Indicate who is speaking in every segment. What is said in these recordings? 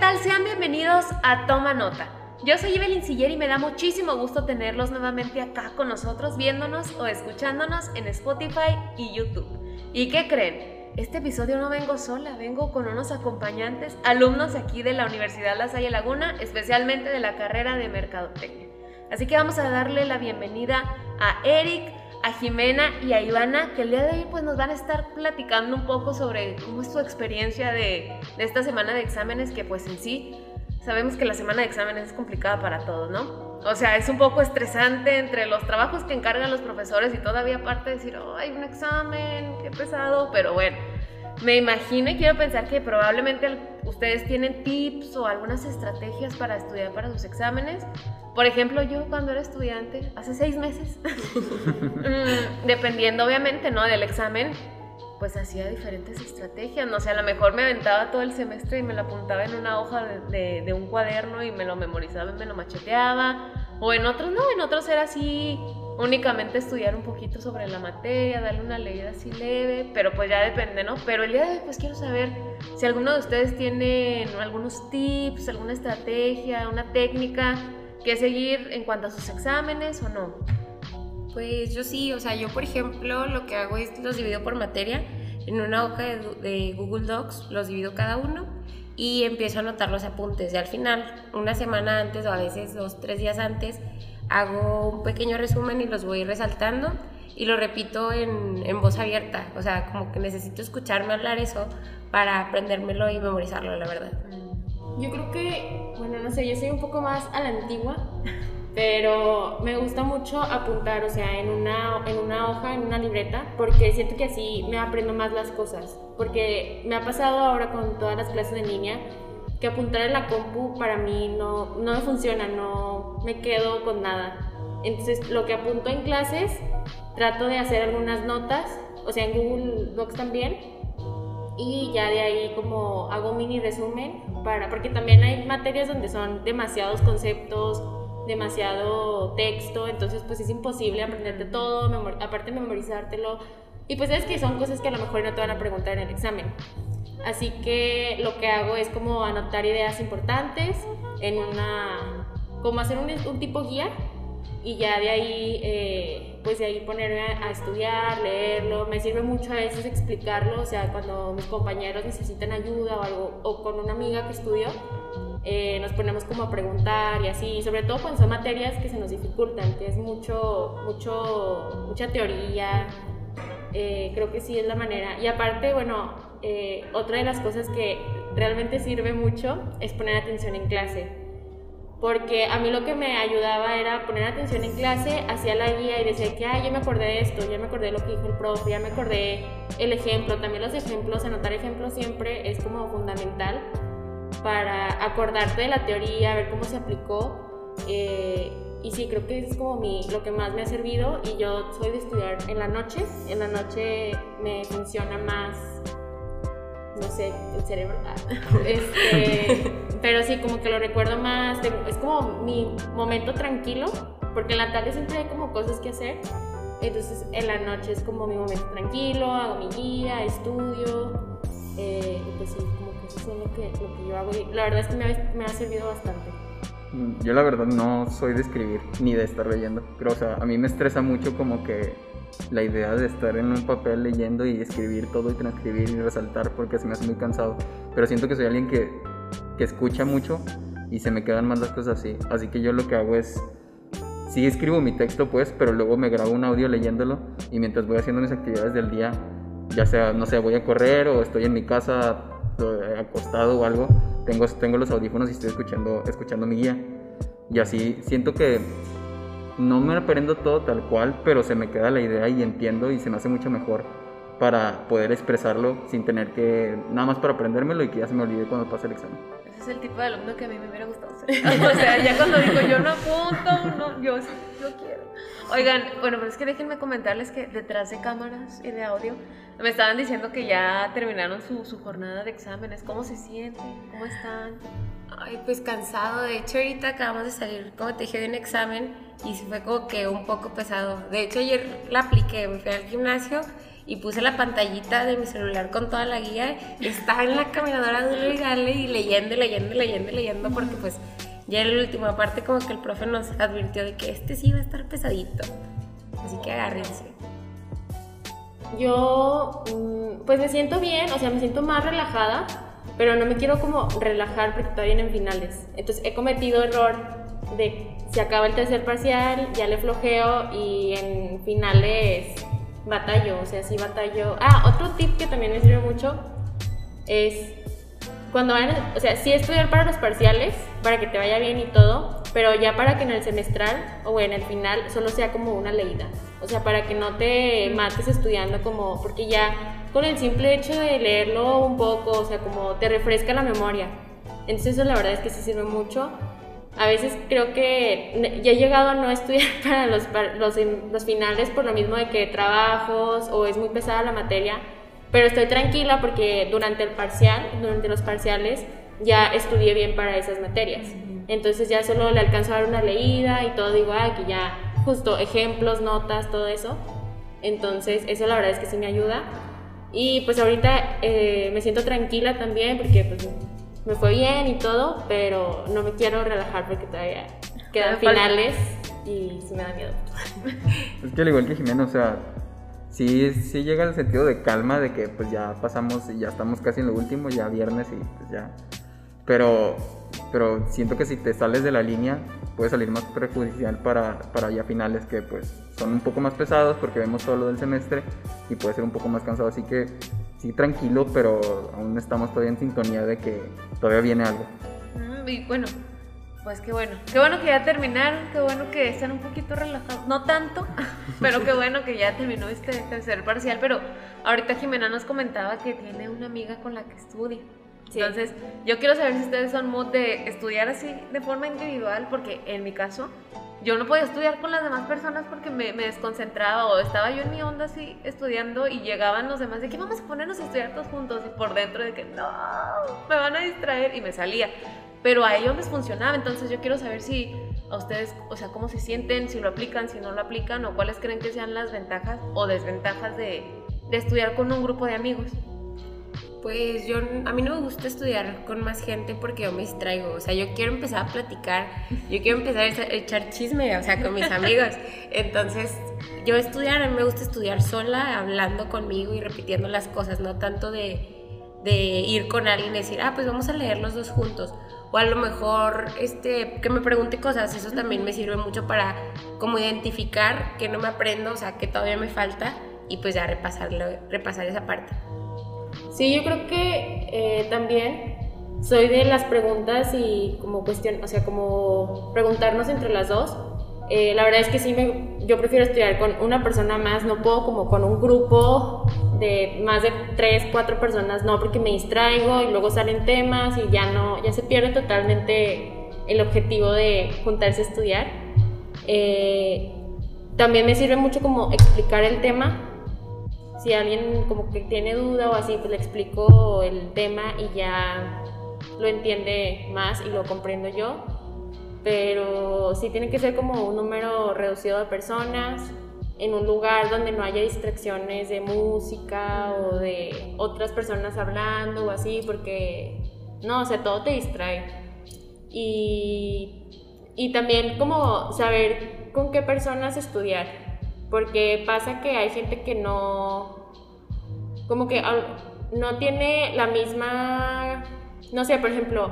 Speaker 1: tal? Sean bienvenidos a Toma Nota. Yo soy Evelyn Siller y me da muchísimo gusto tenerlos nuevamente acá con nosotros, viéndonos o escuchándonos en Spotify y YouTube. ¿Y qué creen? Este episodio no vengo sola, vengo con unos acompañantes, alumnos aquí de la Universidad La Salle Laguna, especialmente de la carrera de Mercadotecnia. Así que vamos a darle la bienvenida a Eric, a Jimena y a Ivana, que el día de hoy pues, nos van a estar platicando un poco sobre cómo es su experiencia de, esta semana de exámenes, que pues en sí sabemos que la semana de exámenes es complicada para todos, ¿no? O sea, es un poco estresante entre los trabajos que encargan los profesores y todavía aparte decir, oh, hay un examen, qué pesado, pero bueno, me imagino y quiero pensar que probablemente ustedes tienen tips o algunas estrategias para estudiar para sus exámenes. Por ejemplo, yo cuando era estudiante, hace seis meses, mm, dependiendo obviamente ¿no? del examen, pues hacía diferentes estrategias. No sé, a lo mejor me aventaba todo el semestre y me lo apuntaba en una hoja de, de, un cuaderno y me lo memorizaba y me lo macheteaba. O en otros no, en otros era así, únicamente estudiar un poquito sobre la materia, darle una leída así leve, pero pues ya depende, ¿no? Pero el día de hoy pues quiero saber si alguno de ustedes tiene algunos tips, alguna estrategia, una técnica que seguir en cuanto a sus exámenes o no?
Speaker 2: Pues yo sí, o sea, yo por ejemplo lo que hago es los divido por materia en una hoja de, Google Docs, los divido cada uno y empiezo a anotar los apuntes. Y al final, una semana antes o a veces dos, tres días antes, hago un pequeño resumen y los voy resaltando y lo repito en, en voz abierta. O sea, como que necesito escucharme hablar eso para aprendérmelo y memorizarlo, la verdad.
Speaker 3: Yo creo que, bueno, no sé, yo soy un poco más a la antigua, pero me gusta mucho apuntar, o sea, en una, en una hoja, en una libreta, porque siento que así me aprendo más las cosas. Porque me ha pasado ahora con todas las clases de línea que apuntar en la compu para mí no, no funciona, no me quedo con nada. Entonces, lo que apunto en clases, trato de hacer algunas notas, o sea, en Google Docs también, y ya de ahí como hago mini resumen para, porque también hay materias donde son demasiados conceptos, demasiado texto, entonces pues es imposible aprenderte todo, aparte memorizártelo, y pues es que son cosas que a lo mejor no te van a preguntar en el examen. Así que lo que hago es como anotar ideas importantes en una, como hacer un, un tipo guía y ya de ahí, eh, pues de ahí ponerme a, estudiar, leerlo. Me sirve mucho a veces explicarlo, o sea, cuando mis compañeros necesitan ayuda o algo, o con una amiga que estudio, eh, nos ponemos como a preguntar y así, sobre todo cuando son materias que se nos dificultan, que es mucho, mucho, mucha teoría. Eh, creo que sí es la manera. Y aparte, bueno, otra de las cosas que realmente sirve mucho es poner atención en clase porque a mí lo que me ayudaba era poner atención en clase, hacía la guía y decía que, ay, ya me acordé de esto, ya me acordé de lo que dijo el profe, ya me acordé el ejemplo, también los ejemplos, anotar ejemplos siempre es como fundamental para acordarte de la teoría, ver cómo se aplicó. Eh, y sí, creo que es como mi, lo que más me ha servido y yo soy de estudiar en la noche, en la noche me funciona más no sé, el cerebro. Ah, este, pero sí, como que lo recuerdo más, es como mi momento tranquilo, porque en la tarde siempre hay como cosas que hacer, entonces en la noche es como mi momento tranquilo, hago mi guía, estudio, eh, pues sí, como que eso es lo que, lo que yo hago y la verdad es que me ha, me ha servido bastante.
Speaker 4: Yo la verdad no soy de escribir ni de estar leyendo, pero o sea, a mí me estresa mucho como que la idea de estar en un papel leyendo y escribir todo y transcribir y resaltar porque se me hace muy cansado. Pero siento que soy alguien que, que escucha mucho y se me quedan más las cosas así. Así que yo lo que hago es, sí escribo mi texto pues, pero luego me grabo un audio leyéndolo y mientras voy haciendo mis actividades del día, ya sea, no sé, voy a correr o estoy en mi casa eh, acostado o algo, tengo, tengo los audífonos y estoy escuchando, escuchando mi guía. Y así siento que no me aprendo todo tal cual, pero se me queda la idea y entiendo y se me hace mucho mejor para poder expresarlo sin tener que, nada más para aprendérmelo y que ya se me olvide cuando pase el examen.
Speaker 1: Ese es el tipo de alumno que a mí me hubiera gustado ser. o sea, ya cuando digo yo no apunto, no, yo sí, yo quiero. Oigan, bueno, pero es que déjenme comentarles que detrás de cámaras y de audio me estaban diciendo que ya terminaron su, su jornada de exámenes. ¿Cómo se sienten? ¿Cómo están?
Speaker 2: Ay, pues cansado. De hecho, ahorita acabamos de salir, como te dije, de un examen y fue como que un poco pesado. De hecho, ayer la apliqué, me fui al gimnasio y puse la pantallita de mi celular con toda la guía. Estaba en la caminadora de y dale y leyendo, leyendo, leyendo, leyendo, porque pues ya en la última parte como que el profe nos advirtió de que este sí iba a estar pesadito. Así que agárrense.
Speaker 3: Yo, mm, pues me siento bien, o sea, me siento más relajada, pero no me quiero como relajar porque todavía en finales. Entonces he cometido error de se acaba el tercer parcial, ya le flojeo y en finales batallo, o sea, sí batallo. Ah, otro tip que también me sirve mucho es cuando van, o sea, sí estudiar para los parciales, para que te vaya bien y todo, pero ya para que en el semestral o en el final solo sea como una leída. O sea, para que no te mates estudiando como, porque ya con el simple hecho de leerlo un poco, o sea, como te refresca la memoria. Entonces eso la verdad es que sí sirve mucho. A veces creo que ya he llegado a no estudiar para los, los, los finales por lo mismo de que trabajos o es muy pesada la materia, pero estoy tranquila porque durante el parcial, durante los parciales, ya estudié bien para esas materias. Entonces ya solo le alcanzo a dar una leída y todo digo, ah, que ya justo ejemplos, notas, todo eso. Entonces eso la verdad es que sí me ayuda. Y pues ahorita eh, me siento tranquila también porque pues me fue bien y todo, pero no me quiero relajar porque todavía quedan finales y sí me da miedo.
Speaker 4: Es que al igual que Jimena, o sea, sí, sí llega el sentido de calma de que pues ya pasamos y ya estamos casi en lo último, ya viernes y pues ya. Pero, pero siento que si te sales de la línea puede salir más perjudicial para, para ya finales que pues son un poco más pesados porque vemos todo lo del semestre y puede ser un poco más cansado. Así que sí, tranquilo, pero aún estamos todavía en sintonía de que todavía viene algo.
Speaker 1: Mm, y bueno, pues qué bueno. Qué bueno que ya terminaron, qué bueno que están un poquito relajados. No tanto, pero qué bueno que ya terminó este tercer parcial. Pero ahorita Jimena nos comentaba que tiene una amiga con la que estudia. Entonces, yo quiero saber si ustedes son mood de estudiar así de forma individual, porque en mi caso, yo no podía estudiar con las demás personas porque me, desconcentraba o estaba yo en mi onda así estudiando y llegaban los demás de que vamos a ponernos a estudiar todos juntos y por dentro de que no, me van a distraer y me salía. Pero a ellos les funcionaba, entonces yo quiero saber si a ustedes, o sea, cómo se sienten, si lo aplican, si no lo aplican o cuáles creen que sean las ventajas o desventajas de, de estudiar con un grupo de amigos.
Speaker 2: Pues yo, a mí no me gusta estudiar con más gente porque yo me distraigo. O sea, yo quiero empezar a platicar, yo quiero empezar a echar chisme, o sea, con mis amigos. Entonces, yo estudiar, a mí me gusta estudiar sola, hablando conmigo y repitiendo las cosas, no tanto de, ir con alguien y decir, ah, pues vamos a leer los dos juntos. O a lo mejor este, que me pregunte cosas, eso también me sirve mucho para como identificar que no me aprendo, o sea, que todavía me falta y pues ya repasarlo, repasar esa parte.
Speaker 3: Sí, yo creo que eh, también soy de las preguntas y como cuestión, o sea, como preguntarnos entre las dos. Eh, la verdad es que sí, me, yo prefiero estudiar con una persona más, no puedo como con un grupo de más de tres, cuatro personas, no, porque me distraigo y luego salen temas y ya no, ya se pierde totalmente el objetivo de juntarse a estudiar. Eh, también me sirve mucho como explicar el tema si alguien como que tiene duda o así, pues le explico el tema y ya lo entiende más y lo comprendo yo. Pero sí tiene que ser como un número reducido de personas en un lugar donde no haya distracciones de música o de otras personas hablando o así, porque no, o sea, todo te distrae. Y, y también como saber con qué personas estudiar porque pasa que hay gente que no, como que no tiene la misma, no sé, por ejemplo,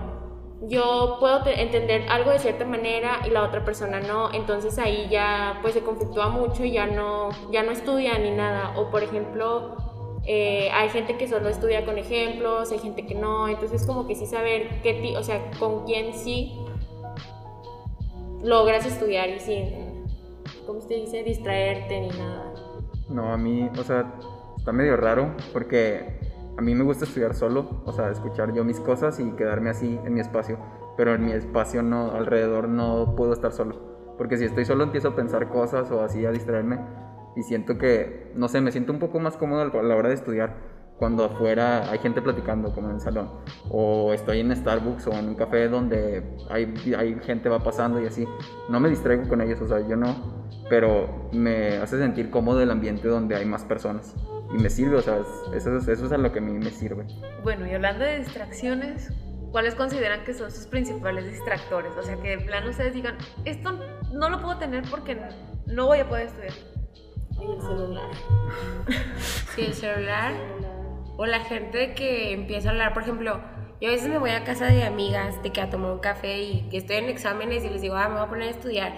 Speaker 3: yo puedo entender algo de cierta manera y la otra persona no, entonces ahí ya pues se conflictúa mucho y ya no, ya no estudia ni nada. O por ejemplo, eh, hay gente que solo estudia con ejemplos, hay gente que no, entonces como que sí saber qué, o sea, con quién sí logras estudiar y sin ¿cómo se dice? Distraerte ni nada.
Speaker 4: No, a mí, o sea, está medio raro porque a mí me gusta estudiar solo, o sea, escuchar yo mis cosas y quedarme así en mi espacio, pero en mi espacio no, alrededor no puedo estar solo, porque si estoy solo empiezo a pensar cosas o así a distraerme y siento que, no sé, me siento un poco más cómodo a la hora de estudiar cuando afuera hay gente platicando como en el salón o estoy en Starbucks o en un café donde hay, hay gente va pasando y así no me distraigo con ellos o sea yo no pero me hace sentir cómodo el ambiente donde hay más personas y me sirve, o sea, es- eso, es- eso es a lo que a mí me sirve.
Speaker 1: Bueno, y hablando de distracciones, ¿cuáles consideran que son sus principales distractores? O sea, que de plano ustedes digan, esto no lo puedo tener porque no voy a poder estudiar.
Speaker 3: El celular.
Speaker 2: Sí, el celular. O la gente que empieza a hablar, por ejemplo, yo a veces me voy a casa de amigas de que a tomar un café y que estoy en exámenes y les digo, ah, me voy a poner a estudiar.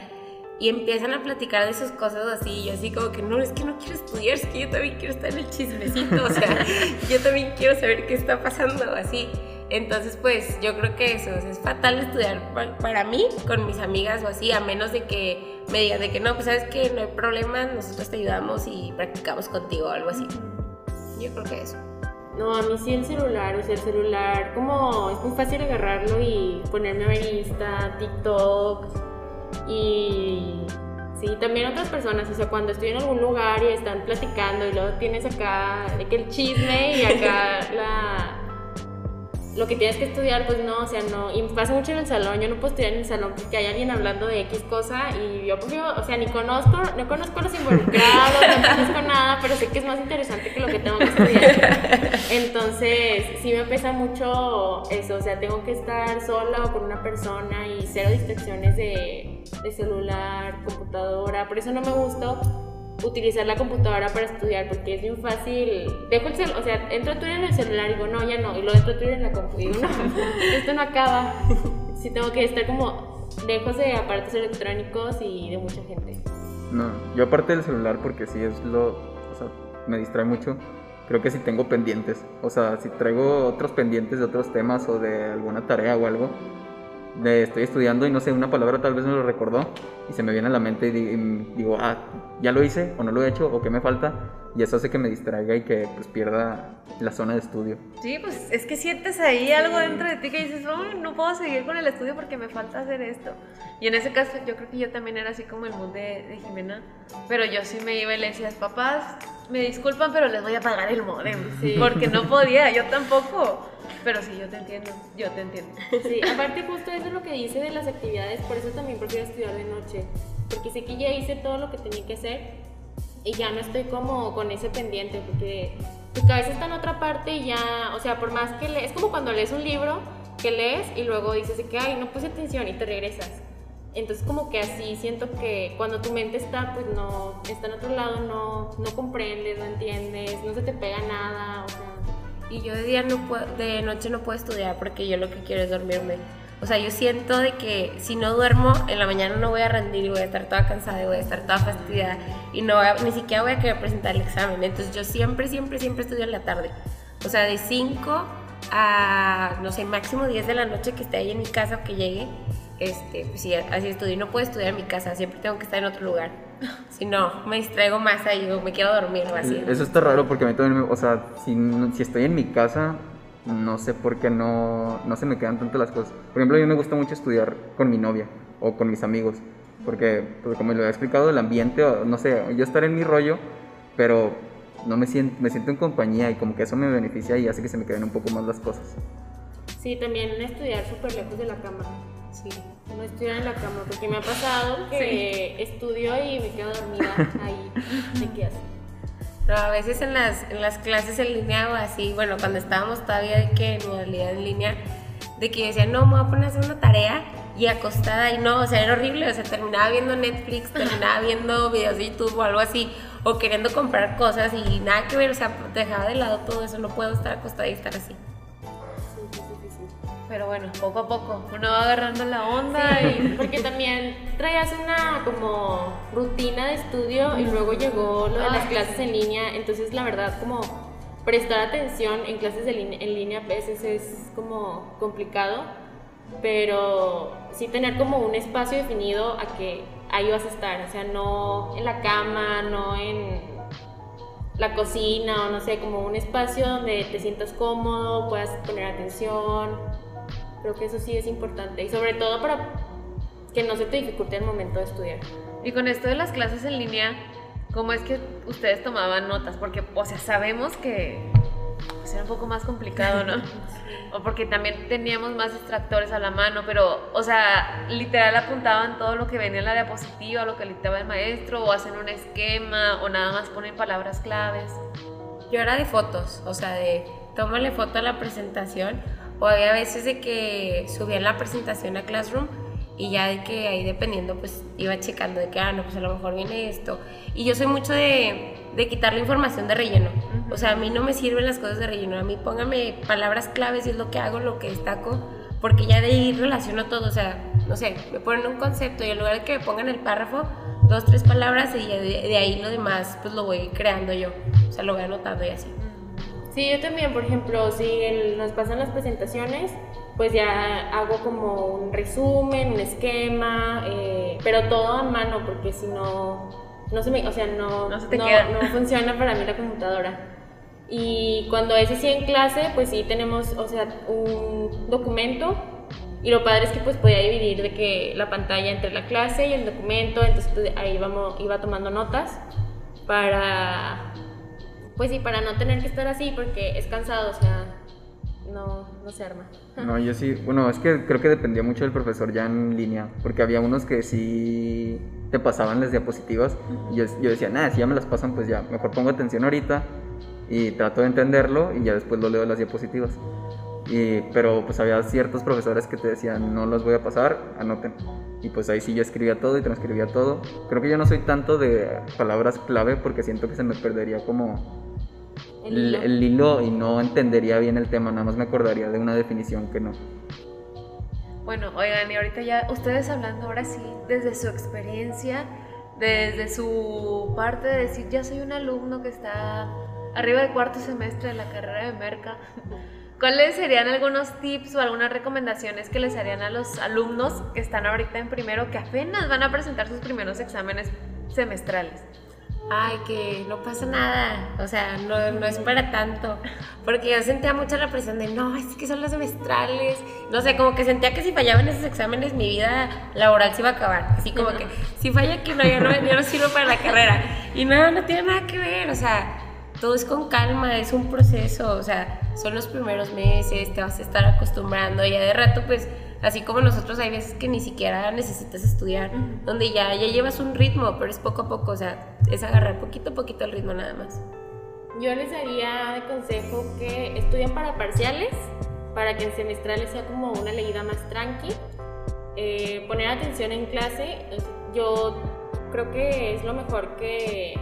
Speaker 2: Y empiezan a platicar de sus cosas así, y yo así como que no, es que no quiero estudiar, es que yo también quiero estar en el chismecito, o sea, yo también quiero saber qué está pasando, así. Entonces, pues yo creo que eso, o sea, es fatal estudiar pa- para mí con mis amigas o así, a menos de que me digan de que no, pues sabes que no hay problema, nosotros te ayudamos y practicamos contigo o algo así. Yo creo que eso.
Speaker 3: No, a mí sí el celular, o sea, el celular como es muy fácil agarrarlo y ponerme a ver Insta, TikTok y sí, también otras personas, o sea, cuando estoy en algún lugar y están platicando y luego tienes acá que el chisme y acá la lo que tienes que estudiar, pues no, o sea, no, y pasa mucho en el salón, yo no puedo estudiar en el salón porque hay alguien hablando de X cosa y yo prefiero, o sea, ni conozco, no conozco a los involucrados, no conozco nada, pero sé que es más interesante que lo que tengo que estudiar. Entonces, sí me pesa mucho eso, o sea, tengo que estar sola o con una persona y cero distracciones de, de celular, computadora, por eso no me gusta utilizar la computadora para estudiar porque es muy fácil. Dejo el celular, o sea, entro a Twitter en el celular y digo, no, ya no, y lo entro a Twitter en la compu y digo, no, esto no acaba. Sí tengo que estar como lejos de aparatos electrónicos y de mucha gente.
Speaker 4: No, yo aparte del celular, porque sí es lo. O sea, me distrae mucho. Creo que si tengo pendientes. O sea, si traigo otros pendientes de otros temas o de alguna tarea o algo. De estoy estudiando y no sé, una palabra tal vez me lo recordó y se me viene a la mente y di- y digo, ah, ya lo hice o no lo he hecho o qué me falta. Y eso hace que me distraiga y que pues pierda la zona de estudio.
Speaker 1: Sí, pues es que sientes ahí algo dentro de ti que dices, "Ay, no puedo seguir con el estudio porque me falta hacer esto. Y en ese caso yo creo que yo también era así como el mood de, de Jimena, pero yo sí me iba y le decía, papás, me disculpan, pero les voy a pagar el modem.
Speaker 3: Sí.
Speaker 1: Porque no podía, yo tampoco. Pero sí, yo te entiendo, yo te entiendo.
Speaker 3: Sí, aparte justo eso es lo que dice de las actividades, por eso también prefiero estudiar de noche, porque sé que ya hice todo lo que tenía que hacer y ya no estoy como con ese pendiente, porque tu cabeza está en otra parte y ya, o sea, por más que lees, es como cuando lees un libro que lees y luego dices que, ay, no puse atención y te regresas. Entonces como que así siento que cuando tu mente está, pues no, está en otro lado, no, no comprendes, no entiendes, no se te pega nada, o sea...
Speaker 2: Y yo de día no puedo, de noche no puedo estudiar porque yo lo que quiero es dormirme. O sea, yo siento de que si no duermo, en la mañana no voy a rendir y voy a estar toda cansada y voy a estar toda fastidiada y no voy ni siquiera voy a querer presentar el examen. Entonces yo siempre, siempre, siempre estudio en la tarde. O sea, de 5 a, no sé, máximo 10 de la noche que esté ahí en mi casa o que llegue. Este, pues sí, así estudio. No puedo estudiar en mi casa, siempre tengo que estar en otro lugar. Si no, me distraigo más ahí o me quiero dormir o así.
Speaker 4: Eso está raro porque a mí también, me- o sea, si, si estoy en mi casa, no sé por qué no, no se me quedan tanto las cosas. Por ejemplo, a mí me gusta mucho estudiar con mi novia o con mis amigos, porque, pues, como lo he explicado, el ambiente, o no sé, yo estar en mi rollo, pero no me siento, me siento en compañía y como que eso me beneficia y hace que se me queden un poco más las cosas.
Speaker 3: Sí, también estudiar súper lejos de la cama.
Speaker 2: Sí.
Speaker 3: No estudiar en la cama, porque me ha pasado que estudio y me quedo dormida ahí. ¿De qué haces?
Speaker 2: No, a veces en las, en las clases en línea o así, bueno, cuando estábamos todavía de que en modalidad en línea, de que yo decía, no, me voy a poner a hacer una tarea y acostada y no, o sea, era horrible, o sea, terminaba viendo Netflix, terminaba viendo videos de YouTube o algo así, o queriendo comprar cosas y nada que ver, o sea, dejaba de lado todo eso, no puedo estar acostada y estar así.
Speaker 1: Pero bueno, poco a poco, uno va agarrando la onda y...
Speaker 3: Sí, porque también traías una como rutina de estudio y luego llegó lo de las
Speaker 1: Ay,
Speaker 3: clases en línea, entonces la verdad como prestar atención en clases en línea a veces es como complicado, pero sí tener como un espacio definido a que ahí vas a estar, o sea, no en la cama, no en la cocina o no sé, como un espacio donde te sientas cómodo, puedas poner atención. Creo que eso sí es importante y sobre todo para que no se te dificulte el momento de estudiar.
Speaker 1: Y con esto de las clases en línea, ¿cómo es que ustedes tomaban notas? Porque, o sea, sabemos que pues, era un poco más complicado, ¿no? O porque también teníamos más distractores a la mano, pero, o sea, literal apuntaban todo lo que venía en la diapositiva, lo que dictaba el maestro, o hacen un esquema, o nada más ponen palabras claves.
Speaker 2: yo era de fotos, o sea, de tómale foto a la presentación, o había veces de que subían la presentación a Classroom y ya de que ahí dependiendo pues iba checando de que, ah, no, pues a lo mejor viene esto. Y yo soy mucho de, de quitar la información de relleno. O sea, a mí no me sirven las cosas de relleno, a mí póngame palabras claves y es lo que hago, lo que destaco, porque ya de ahí relaciono todo, o sea, no sé, me ponen un concepto y en lugar de que me pongan el párrafo, dos, tres palabras y de, de ahí lo demás pues lo voy creando yo, o sea, lo voy anotando y así.
Speaker 3: Sí, yo también, por ejemplo, si el- nos pasan las presentaciones, pues ya hago como un resumen, un esquema, eh, pero todo a mano, porque si no, no se me, o sea, no,
Speaker 1: No se te
Speaker 3: no,
Speaker 1: queda.
Speaker 3: no funciona para mí la computadora. Y cuando es así en clase, pues sí tenemos, o sea, un documento y lo padre es que pues podía dividir de que la pantalla entre la clase y el documento, entonces pues, ahí vamos, iba tomando notas para, pues sí, para no tener que estar así porque es cansado, o sea, no, no se arma.
Speaker 4: No, yo sí, bueno, es que creo que dependía mucho del profesor ya en línea, porque había unos que sí te pasaban las diapositivas y yo, yo decía, nada, si ya me las pasan, pues ya, mejor pongo atención ahorita y trato de entenderlo y ya después lo leo las diapositivas. Y, pero pues había ciertos profesores que te decían, no los voy a pasar, anoten. Y pues ahí sí yo escribía todo y transcribía todo. Creo que yo no soy tanto de palabras clave porque siento que se me perdería como
Speaker 3: El hilo.
Speaker 4: el hilo y no entendería bien el tema, nada más me acordaría de una definición que no.
Speaker 1: Bueno, oigan, y ahorita ya ustedes hablando ahora sí, desde su experiencia, desde su parte de decir, ya soy un alumno que está arriba del cuarto semestre de la carrera de Merca, ¿cuáles serían algunos tips o algunas recomendaciones que les harían a los alumnos que están ahorita en primero, que apenas van a presentar sus primeros exámenes semestrales?
Speaker 2: Ay, que no pasa nada, o sea, no, no es para tanto, porque yo sentía mucho la presión de, no, es que son los semestrales, no sé, como que sentía que si fallaba en esos exámenes mi vida laboral se iba a acabar, así como que si falla aquí, no, yo no, yo no sirvo para la carrera, y no, no tiene nada que ver, o sea, todo es con calma, es un proceso, o sea, son los primeros meses, te vas a estar acostumbrando, y ya de rato, pues, así como nosotros hay veces que ni siquiera necesitas estudiar, donde ya, ya llevas un ritmo, pero es poco a poco, o sea, es agarrar poquito a poquito el ritmo nada más.
Speaker 3: Yo les daría de consejo que estudien para parciales, para que en semestrales sea como una leída más tranqui. Eh, poner atención en clase, yo creo que es lo mejor que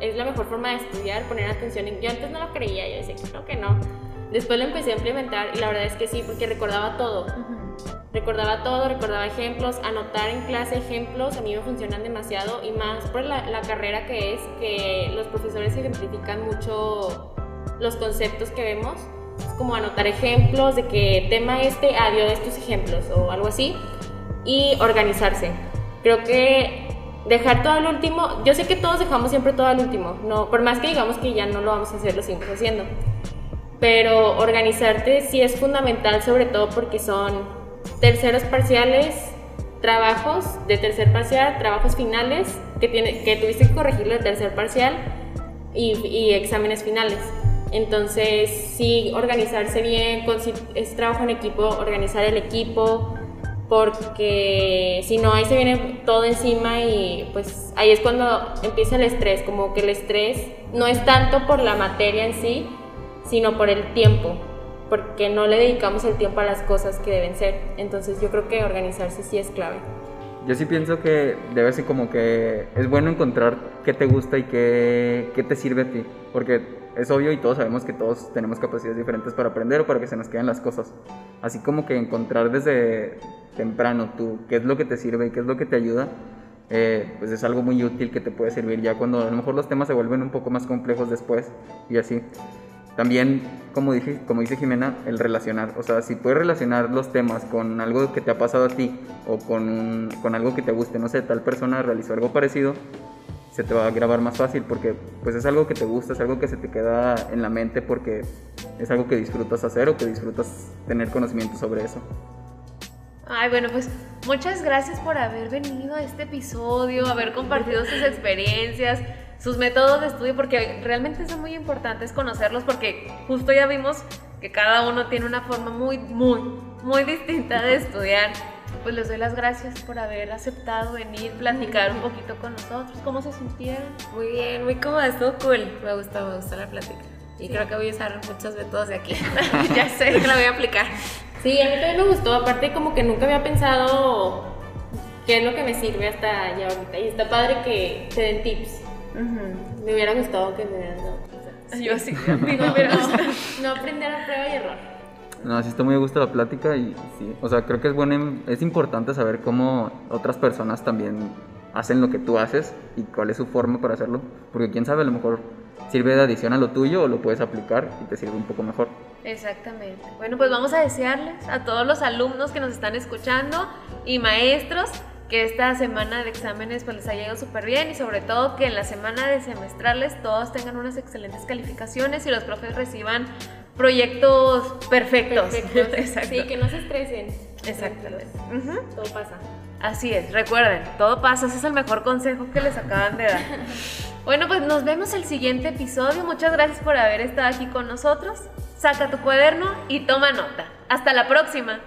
Speaker 3: es la mejor forma de estudiar, poner atención en... Yo antes no lo creía, yo decía no, que no. Después lo empecé a implementar y la verdad es que sí, porque recordaba todo. Recordaba todo, recordaba ejemplos, anotar en clase ejemplos, a mí me funcionan demasiado y más por la, la carrera que es, que los profesores ejemplifican mucho los conceptos que vemos, es como anotar ejemplos de que tema este, ah, dio estos ejemplos o algo así, y organizarse. Creo que dejar todo al último, yo sé que todos dejamos siempre todo al último, no, por más que digamos que ya no lo vamos a hacer, lo seguimos haciendo pero organizarte sí es fundamental, sobre todo porque son terceros parciales, trabajos de tercer parcial, trabajos finales que, tiene, que tuviste que corregirlo de tercer parcial y, y exámenes finales. Entonces, sí, organizarse bien, es trabajo en equipo, organizar el equipo, porque si no, ahí se viene todo encima y pues ahí es cuando empieza el estrés, como que el estrés no es tanto por la materia en sí, sino por el tiempo, porque no le dedicamos el tiempo a las cosas que deben ser. Entonces yo creo que organizarse sí es clave.
Speaker 4: Yo sí pienso que debe ser como que es bueno encontrar qué te gusta y qué, qué te sirve a ti, porque es obvio y todos sabemos que todos tenemos capacidades diferentes para aprender o para que se nos queden las cosas. Así como que encontrar desde temprano tú qué es lo que te sirve y qué es lo que te ayuda, eh, pues es algo muy útil que te puede servir ya cuando a lo mejor los temas se vuelven un poco más complejos después y así. También, como, dije, como dice Jimena, el relacionar. O sea, si puedes relacionar los temas con algo que te ha pasado a ti o con, un- con algo que te guste, no sé, tal persona realizó algo parecido, se te va a grabar más fácil porque pues es algo que te gusta, es algo que se te queda en la mente porque es algo que disfrutas hacer o que disfrutas tener conocimiento sobre eso.
Speaker 1: Ay, bueno, pues muchas gracias por haber venido a este episodio, haber compartido sus experiencias, sus métodos de estudio, porque realmente son muy importantes conocerlos, porque justo ya vimos que cada uno tiene una forma muy, muy, muy distinta de estudiar. pues les doy las gracias por haber aceptado venir, platicar un poquito con nosotros. ¿Cómo se sintieron?
Speaker 2: Muy bien, muy cómoda, estuvo cool. Me gustó, me gustó la plática. Y creo que voy a usar muchos métodos de aquí.
Speaker 1: ya sé.
Speaker 2: Que la voy a aplicar.
Speaker 3: Sí, a mí también me gustó. Aparte, como que nunca había pensado qué es lo que me sirve hasta ya ahorita. Y está padre que te den tips. Me hubiera gustado que me hubieran dado tips.
Speaker 1: Yo sí, digo, pero...
Speaker 3: No aprender a prueba y error.
Speaker 4: No, sí está muy a gusto la plática y sí, o sea, creo que es bueno, es importante saber cómo otras personas también hacen lo que tú haces y cuál es su forma para hacerlo, porque quién sabe, a lo mejor sirve de adición a lo tuyo o lo puedes aplicar y te sirve un poco mejor.
Speaker 1: Exactamente. Bueno, pues vamos a desearles a todos los alumnos que nos están escuchando y maestros que esta semana de exámenes pues les haya ido súper bien y sobre todo que en la semana de semestrales todos tengan unas excelentes calificaciones y los profes reciban proyectos perfectos.
Speaker 3: Perfecto.
Speaker 1: Exacto.
Speaker 3: Sí, que no se estresen.
Speaker 1: Exactamente.
Speaker 3: Todo pasa.
Speaker 1: Así es, recuerden, todo pasa, ese es el mejor consejo que les acaban de dar. Bueno, pues nos vemos el siguiente episodio. Muchas gracias por haber estado aquí con nosotros. Saca tu cuaderno y toma nota. Hasta la próxima.